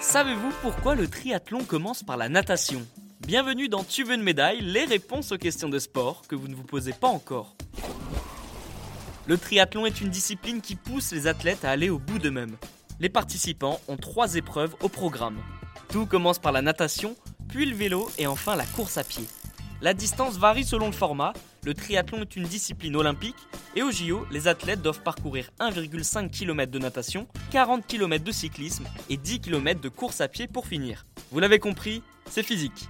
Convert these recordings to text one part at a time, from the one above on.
Savez-vous pourquoi le triathlon commence par la natation? Bienvenue dans Tu veux une médaille, les réponses aux questions de sport que vous ne vous posez pas encore. Le triathlon est une discipline qui pousse les athlètes à aller au bout d'eux-mêmes. Les participants ont trois épreuves au programme. Tout commence par la natation, puis le vélo et enfin la course à pied. La distance varie selon le format, le triathlon est une discipline olympique et au JO, les athlètes doivent parcourir 1,5 km de natation, 40 km de cyclisme et 10 km de course à pied pour finir. Vous l'avez compris, c'est physique.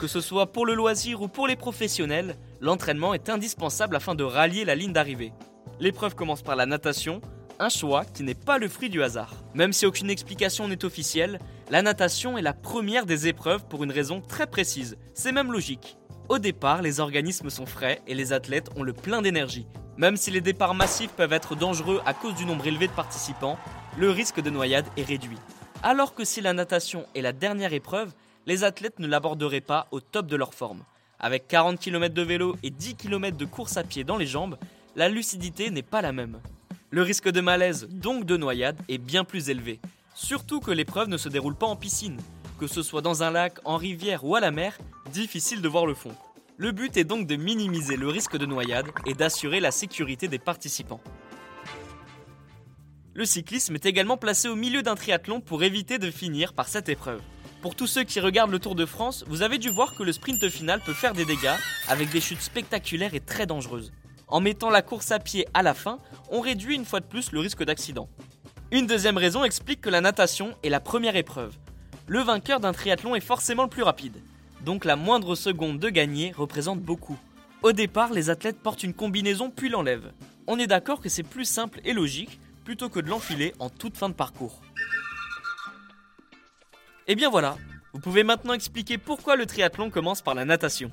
Que ce soit pour le loisir ou pour les professionnels, l'entraînement est indispensable afin de rallier la ligne d'arrivée. L'épreuve commence par la natation, un choix qui n'est pas le fruit du hasard. Même si aucune explication n'est officielle, la natation est la première des épreuves pour une raison très précise. C'est même logique. Au départ, les organismes sont frais et les athlètes ont le plein d'énergie. Même si les départs massifs peuvent être dangereux à cause du nombre élevé de participants, le risque de noyade est réduit. Alors que si la natation est la dernière épreuve, les athlètes ne l'aborderaient pas au top de leur forme. Avec 40 km de vélo et 10 km de course à pied dans les jambes, la lucidité n'est pas la même. Le risque de malaise, donc de noyade, est bien plus élevé. Surtout que l'épreuve ne se déroule pas en piscine. Que ce soit dans un lac, en rivière ou à la mer, difficile de voir le fond. Le but est donc de minimiser le risque de noyade et d'assurer la sécurité des participants. Le cyclisme est également placé au milieu d'un triathlon pour éviter de finir par cette épreuve. Pour tous ceux qui regardent le Tour de France, vous avez dû voir que le sprint final peut faire des dégâts avec des chutes spectaculaires et très dangereuses. En mettant la course à pied à la fin, on réduit une fois de plus le risque d'accident. Une deuxième raison explique que la natation est la première épreuve. Le vainqueur d'un triathlon est forcément le plus rapide, donc la moindre seconde de gagner représente beaucoup. Au départ, les athlètes portent une combinaison puis l'enlèvent. On est d'accord que c'est plus simple et logique plutôt que de l'enfiler en toute fin de parcours. Et bien voilà, vous pouvez maintenant expliquer pourquoi le triathlon commence par la natation.